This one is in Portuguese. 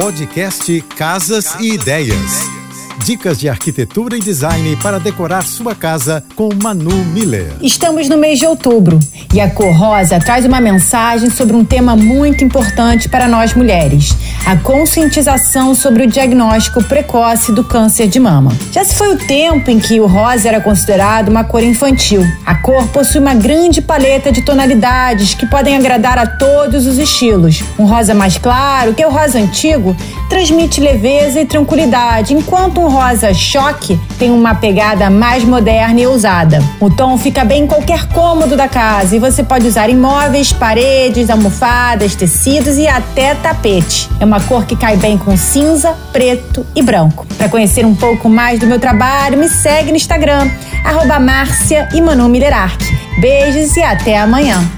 Podcast Casas e Ideias. Dicas de arquitetura e design para decorar sua casa com Manu Miller. Estamos no mês de outubro e a cor rosa traz uma mensagem sobre um tema muito importante para nós mulheres: a conscientização sobre o diagnóstico precoce do câncer de mama. Já se foi o tempo em que o rosa era considerado uma cor infantil. A cor possui uma grande paleta de tonalidades que podem agradar a todos os estilos. Um rosa mais claro, que é o rosa antigo, transmite leveza e tranquilidade, enquanto um rosa choque tem uma pegada mais moderna e ousada. O tom fica bem em qualquer cômodo da casa e você pode usar em móveis, paredes, almofadas, tecidos e até tapete. É uma cor que cai bem com cinza, preto e branco. Para conhecer um pouco mais do meu trabalho, me segue no Instagram, arroba Beijos e até amanhã.